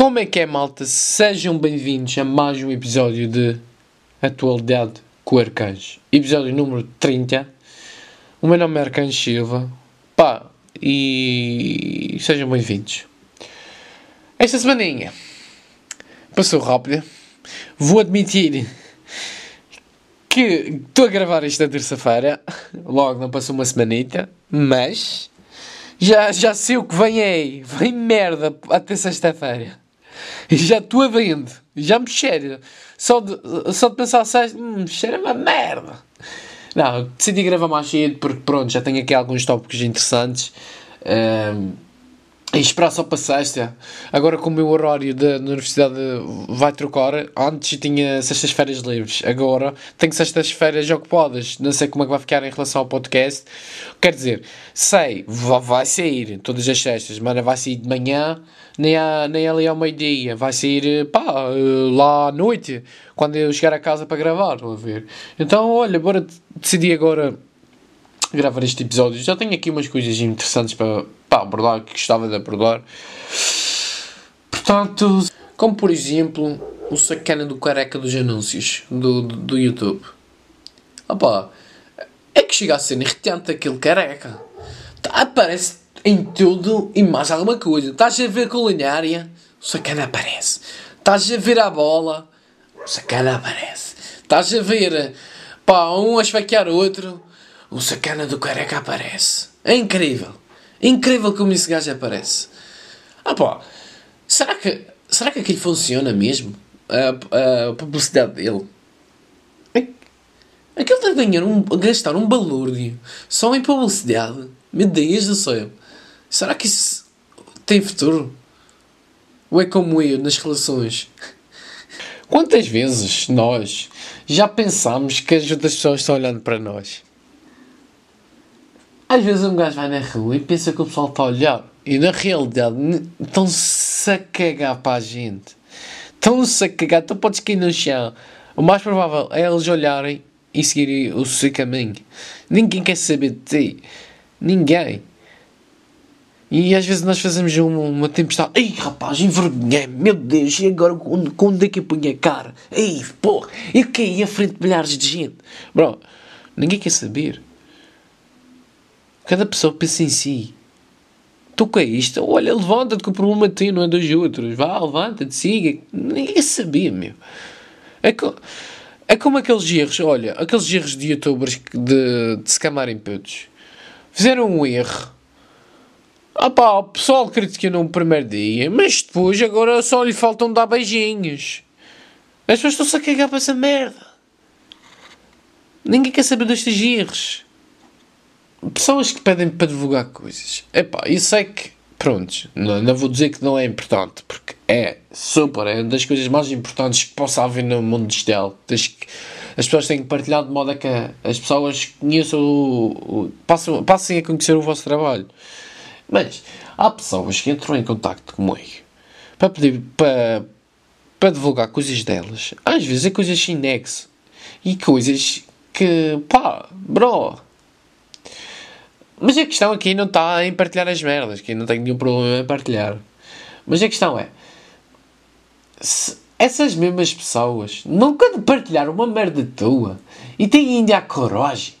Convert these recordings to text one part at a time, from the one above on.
Como é que é, malta? Sejam bem-vindos a mais um episódio de Atualidade com o Arcanjo. Episódio número 30. O meu nome é Arcanjo Silva. Pá, e sejam bem-vindos. Esta semaninha passou rápida. Vou admitir que estou a gravar isto na terça-feira. Logo, não passou uma semanita. Mas já, já sei o que vem aí. Vem merda até sexta-feira. E já estou a. Já me cheira. Só de, só de pensar sexta, hum, cheira uma merda. Não, decidi gravar mais cedo porque pronto, já tenho aqui alguns tópicos interessantes. Um, e esperar só para sexta. Agora, como o meu horário da universidade vai trocar, antes tinha sextas-feiras livres, agora tenho sextas-feiras ocupadas. Não sei como é que vai ficar em relação ao podcast. Quer dizer, sei, vai sair todas as sextas, mas não vai sair de manhã, nem, a, nem ali ao meio-dia. Vai sair, pá, lá à noite, quando eu chegar a casa para gravar. Vou ver. Então, olha, bora decidi agora gravar este episódio. Já tenho aqui umas coisas interessantes para, para abordar, que gostava de abordar. Portanto, como por exemplo, o sacana do careca dos anúncios do, do, do YouTube. Opa, é que chega a ser irritante aquele careca. Tá, aparece em tudo e mais alguma coisa. Estás a ver culinária, o sacana aparece. Estás a ver a bola, o sacana aparece. Estás a ver pá, um a esfaquear outro, o sacana do careca aparece. É incrível. Incrível como esse gajo aparece. Ah pá, será que, será que aquilo funciona mesmo? A, a publicidade dele? Aquilo deve ganhar um, gastar um balúrdio só em publicidade. Meu Deus do céu. Será que isso tem futuro? Ou é como eu nas relações? Quantas vezes nós já pensámos que as outras pessoas estão olhando para nós? Às vezes um gajo vai na rua e pensa que o pessoal está a olhar. E na realidade estão-se a cagar para a gente. Estão-se a cagar. Tu podes cair no chão. O mais provável é eles olharem e seguirem o seu caminho. Ninguém quer saber de ti. Ninguém. E às vezes nós fazemos uma, uma tempestade. Ei rapaz, envergonhei meu Deus, e agora quando é que eu ponho a cara? Ei, porra, eu caí à frente de milhares de gente. Bro, ninguém quer saber. Cada pessoa pensa em si. Tu que é isto? Olha, levanta-te que o problema é teu, não é dos outros. Vá, levanta-te, siga. Ninguém sabia, meu. É, é como aqueles erros, olha, aqueles erros de youtubers de, de se camarem putos. Fizeram um erro. Ah pá, o pessoal criticou no primeiro dia, mas depois agora só lhe faltam dar beijinhos. As pessoas estão-se a cagar para essa merda. Ninguém quer saber destes erros pessoas que pedem para divulgar coisas. Epá, isso é que, pronto, não, não vou dizer que não é importante, porque é super, é uma das coisas mais importantes que possa haver no mundo digital. que as pessoas têm que partilhar de modo a que as pessoas conheçam o, o, passem, passem a conhecer o vosso trabalho. Mas há pessoas que entram em contacto comigo para pedir para, para divulgar coisas delas. Às vezes é coisas sem nexo e coisas que, pá, bro, mas a questão aqui não está em partilhar as merdas, que não tenho nenhum problema em partilhar. Mas a questão é: essas mesmas pessoas nunca de partilhar uma merda tua e têm ainda a coragem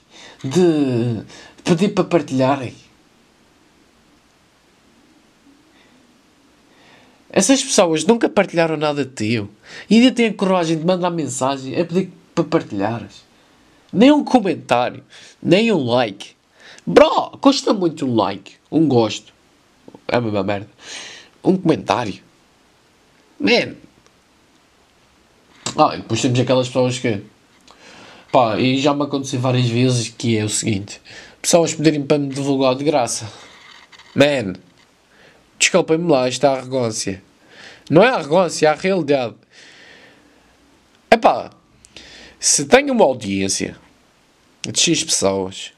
de pedir para partilharem. Essas pessoas nunca partilharam nada teu e ainda têm a coragem de mandar mensagem a pedir para partilhares. Nem um comentário, nem um like Bro, custa muito um like, um gosto. É a mesma merda. Um comentário. Man. Ah, e depois temos aquelas pessoas que. Pá, e já me aconteceu várias vezes que é o seguinte: pessoas pedirem para me divulgar de graça. Man, desculpem-me lá esta arrogância. Não é arrogância, é a realidade. É pá, se tenho uma audiência de X pessoas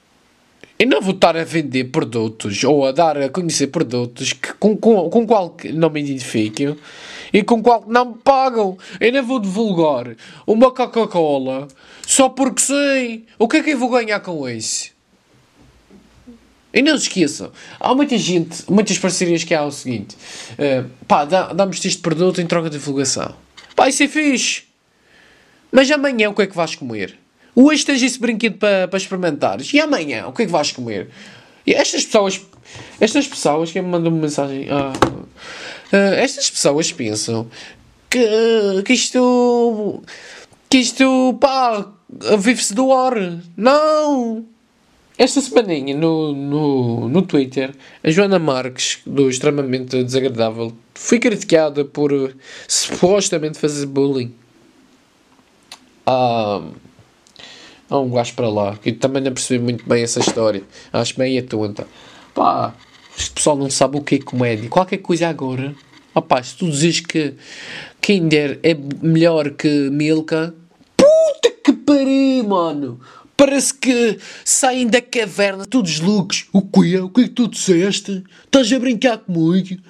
e não vou estar a vender produtos ou a dar a conhecer produtos que, com, com, com qual não me identifiquem e com qual não me pagam. Eu não vou divulgar uma Coca-Cola só porque sei. O que é que eu vou ganhar com isso? E não se esqueçam, há muita gente, muitas parcerias que há o seguinte: uh, pá, damos-te este produto em troca de divulgação. Pá, isso é fixe. Mas amanhã o que é que vais comer? Hoje tens esse brinquedo para, para experimentares. E amanhã o que é que vais comer? E estas pessoas, estas pessoas que me mandam uma mensagem, ah, uh, estas pessoas pensam que, que isto, que isto, pá, vive-se do ar. Não! Esta semaninha no, no, no Twitter, a Joana Marques, do extremamente desagradável, foi criticada por supostamente fazer bullying a, a um gajo para lá, que também não percebi muito bem essa história. Acho meio tonta. Pá, este pessoal não sabe o que é comédia. Qualquer coisa agora. Opá, se tu dizes que Kinder é melhor que Milka, puta que pariu, mano! Parece que saem da caverna todos loucos. O que é? O que é que tu disseste? Estás a brincar comigo?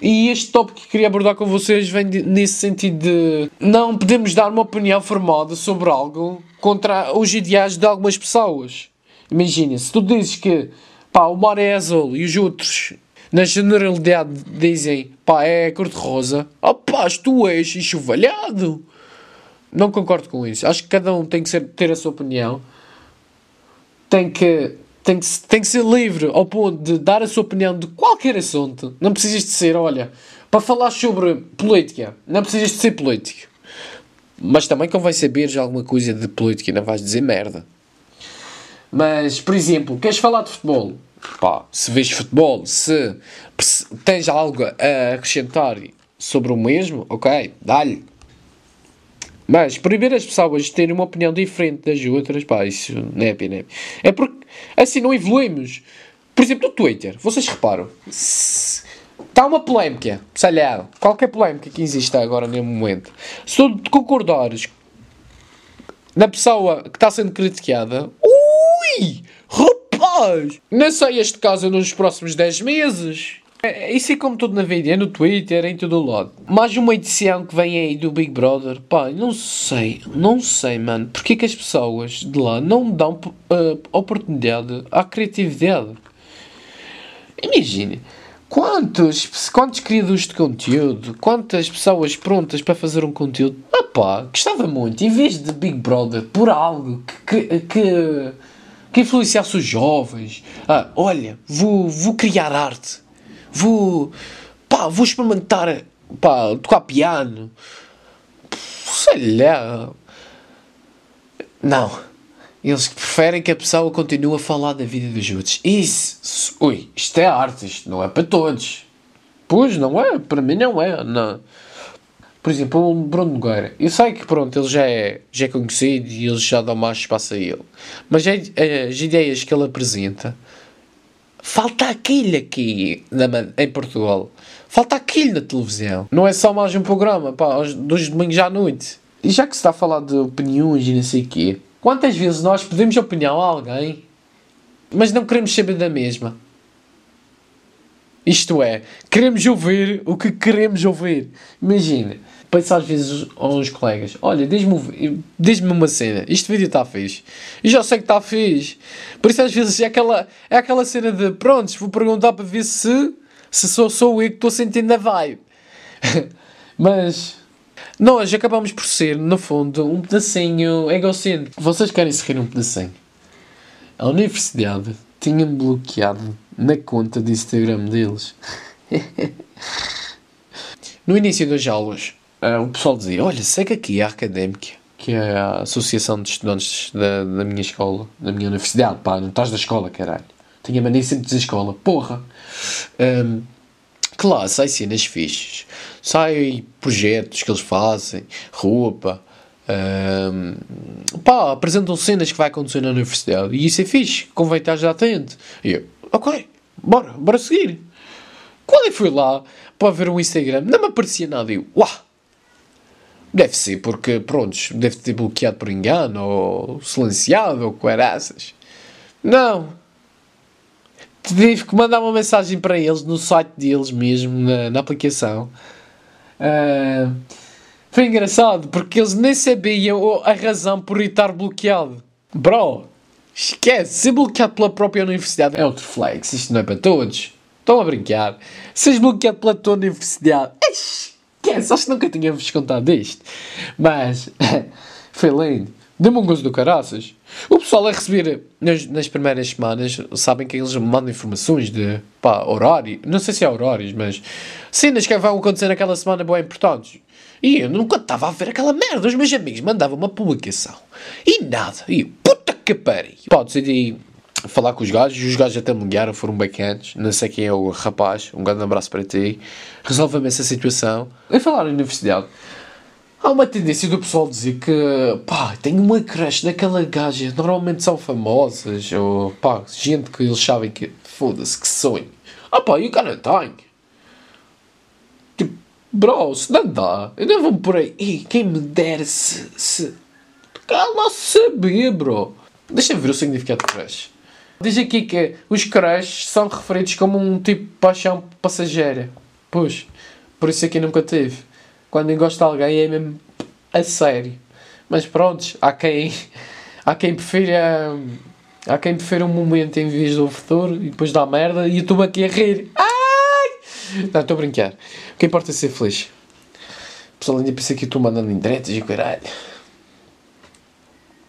E este tópico que queria abordar com vocês vem de, nesse sentido de não podemos dar uma opinião formada sobre algo contra os ideais de algumas pessoas. Imagina, se tu dizes que pá, o mar é azul e os outros na generalidade dizem pá, é cor-de-rosa, pá, tu és enxovalhado. Não concordo com isso. Acho que cada um tem que ser, ter a sua opinião. Tem que, tem, que, tem que ser livre ao ponto de dar a sua opinião de qualquer assunto. Não precisas de ser, olha, para falar sobre política, não precisas de ser político. Mas também convém já alguma coisa de política, não vais dizer merda. Mas, por exemplo, queres falar de futebol? Pá, se vês futebol, se, tens algo a acrescentar sobre o mesmo, ok, dá-lhe. Mas proibir as pessoas de terem uma opinião diferente das outras, pá, isso não é pena. É porque assim não evoluímos. Por exemplo, no Twitter, vocês reparam, está uma polémica, sei lá, qualquer polémica que exista agora neste momento. Se tu concordares na pessoa que está sendo criticada, ui, rapaz, não sei este caso nos próximos 10 meses. É, isso é como tudo na vida, é no Twitter, é em todo o lado. Mais uma edição que vem aí do Big Brother, pá, não sei, não sei, mano, porque é que as pessoas de lá não dão uh, oportunidade à criatividade? Imagine, quantos, quantos criadores de conteúdo, quantas pessoas prontas para fazer um conteúdo, ah pá, gostava muito, em vez de Big Brother, por algo que, que, que, que influenciasse os jovens, ah, olha, vou, vou criar arte vou, pá, vou experimentar, pá, tocar piano, sei lá. Não. Eles preferem que a pessoa continue a falar da vida dos outros. Isso, ui, isto é arte, isto não é para todos. Pois, não é, para mim não é, não. Por exemplo, o Bruno Nogueira. Eu sei que, pronto, ele já é, já é conhecido e eles já dão mais espaço a ele. Mas é, é, as ideias que ele apresenta Falta aquilo aqui na, em Portugal. Falta aquilo na televisão. Não é só mais um programa, pá, dos domingos à noite. E já que se está a falar de opiniões e não sei o quê, quantas vezes nós pedimos opinião a alguém, mas não queremos saber da mesma? Isto é, queremos ouvir o que queremos ouvir. Imagina, pensa às vezes aos colegas: Olha, diz-me diz uma cena, este vídeo está fixe. E já sei que está fixe. Por isso, às vezes, é aquela, é aquela cena de: Prontos, vou perguntar para ver se, se sou, sou eu que estou sentindo a vibe. Mas nós acabamos por ser, no fundo, um pedacinho egocêntrico. Vocês querem se rir um pedacinho? A universidade tinha-me bloqueado na conta de Instagram deles. no início das aulas, uh, o pessoal dizia: Olha, segue aqui a académica, que é a Associação de Estudantes da, da minha escola, da minha universidade. Pá, não estás da escola, caralho. Tinha mania sempre de escola, porra. Um, que lá sai cenas fixes, sai projetos que eles fazem, roupa. Um, pá, apresentam cenas que vai acontecer na universidade e isso é fixe, convém estar já atento. E eu, ok, bora, bora seguir. Quando eu fui lá para ver o Instagram, não me aparecia nada. Eu, uau, Deve ser porque, pronto, deve ter bloqueado por engano, ou silenciado, ou caraças. Não. Tive que mandar uma mensagem para eles no site deles mesmo, na, na aplicação. Uh, foi engraçado porque eles nem sabiam a razão por estar bloqueado. Bro, Esquece, ser bloqueado pela própria universidade é outro flex, isto não é para todos. Estão a brincar. Seres bloqueado pela tua universidade. Esquece, acho que nunca tínhamos contado isto. Mas, foi lindo. Deu-me um gozo do caraças. O pessoal a receber nas, nas primeiras semanas, sabem que eles me mandam informações de pá, horário. Não sei se é horários, mas cenas que vão acontecer naquela semana bem importantes. E eu nunca estava a ver aquela merda. Os meus amigos mandavam uma publicação e nada. E eu, puta que pariu. Pá, decidi falar com os gajos. Os gajos até me ligaram, foram bacanas. Não sei quem é o rapaz. Um grande abraço para ti. Resolve-me essa situação. Em falar na universidade. Há uma tendência do pessoal dizer que, pá, tenho uma crush naquela gaja, normalmente são famosas, ou pá, gente que eles sabem que, foda-se, que sonho. Ah pá, e o cara tem. Tipo, bro, se não dá, eu não vou por aí. E quem me dera se. se... Cala saber, bro. Deixa-me ver o significado de crush. Diz aqui que os crush são referidos como um tipo de paixão passageira. Pois, por isso aqui nunca teve quando gosto de alguém é mesmo a sério. Mas pronto, há quem, há quem prefira. Há quem prefira um momento em vez do futuro e depois dá merda e eu estou aqui a rir. Ai! Não, estou a brincar. O que importa é ser feliz. O pessoal ainda pensa que eu estou mandando indiretas e caralho.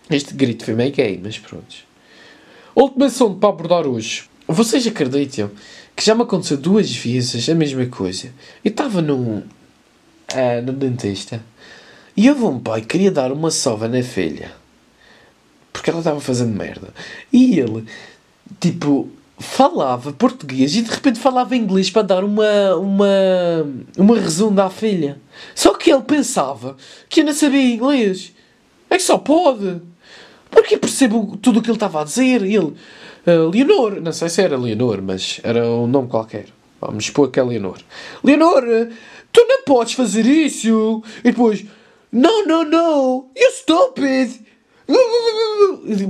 Este grito foi meio gay, mas pronto. Última assunto para abordar hoje. Vocês acreditam que já me aconteceu duas vezes a mesma coisa? Eu estava num, é, no dentista. E houve um pai que queria dar uma sova na filha. Porque ela estava fazendo merda. E ele, tipo, falava português e de repente falava inglês para dar uma, uma, uma resumo à filha. Só que ele pensava que eu não sabia inglês. É que só pode. Porque percebo tudo o que ele estava a dizer. Ele, uh, Leonor, não sei se era Leonor, mas era um nome qualquer. Vamos supor que é Leonor. Leonor, tu não podes fazer isso. E depois, não, não, não, you stupid.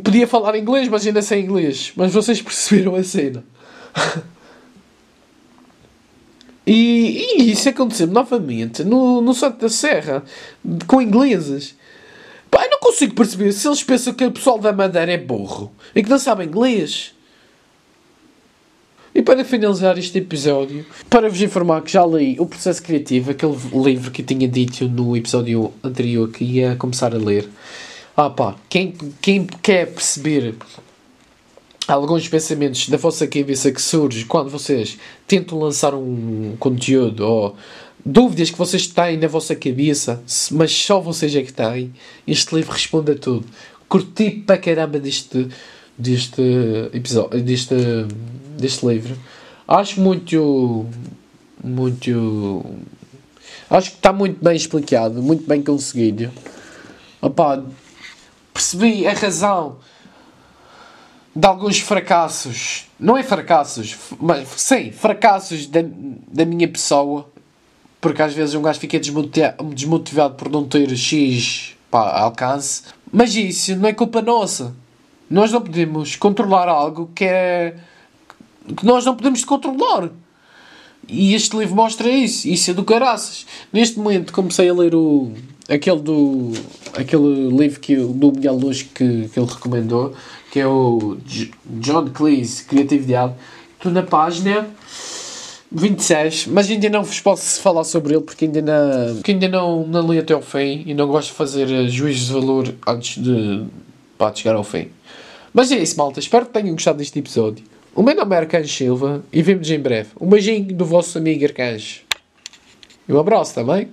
Podia falar inglês, mas ainda sem inglês. Mas vocês perceberam a cena. E, e isso aconteceu novamente no, no Santo da Serra, com ingleses. Consigo perceber se eles pensam que o pessoal da Madeira é burro e que não sabe inglês. E para finalizar este episódio, para vos informar que já li o processo criativo, aquele livro que tinha dito no episódio anterior que ia começar a ler. Ah pá, quem, quem quer perceber alguns pensamentos da vossa cabeça que surgem quando vocês tentam lançar um conteúdo ou dúvidas que vocês têm na vossa cabeça, mas só vocês é que têm, este livro responde a tudo. Curti para caramba deste, deste episódio, deste deste livro. Acho muito. Muito. Acho que está muito bem explicado, muito bem conseguido. Opa, percebi a razão de alguns fracassos. Não é fracassos, mas sim, fracassos da, da minha pessoa. Porque às vezes um gajo fica desmotivado por não ter X pá, alcance. Mas isso não é culpa nossa. Nós não podemos controlar algo que é que nós não podemos controlar. E este livro mostra isso. Isso é do caraças. Neste momento comecei a ler o, aquele, do, aquele livro que, do Miguel Luz que, que ele recomendou, que é o John Cleese, Criatividade. Estou na página 26, mas ainda não vos posso falar sobre ele porque ainda não, porque ainda não, não li até ao fim e não gosto de fazer eh, juízos de valor antes de, para chegar ao fim. Mas é isso, malta. Espero que tenham gostado deste episódio. O meu nome é Arcanjo Silva e vemos em breve. Um beijinho do vosso amigo Arcanjo. E um abraço também.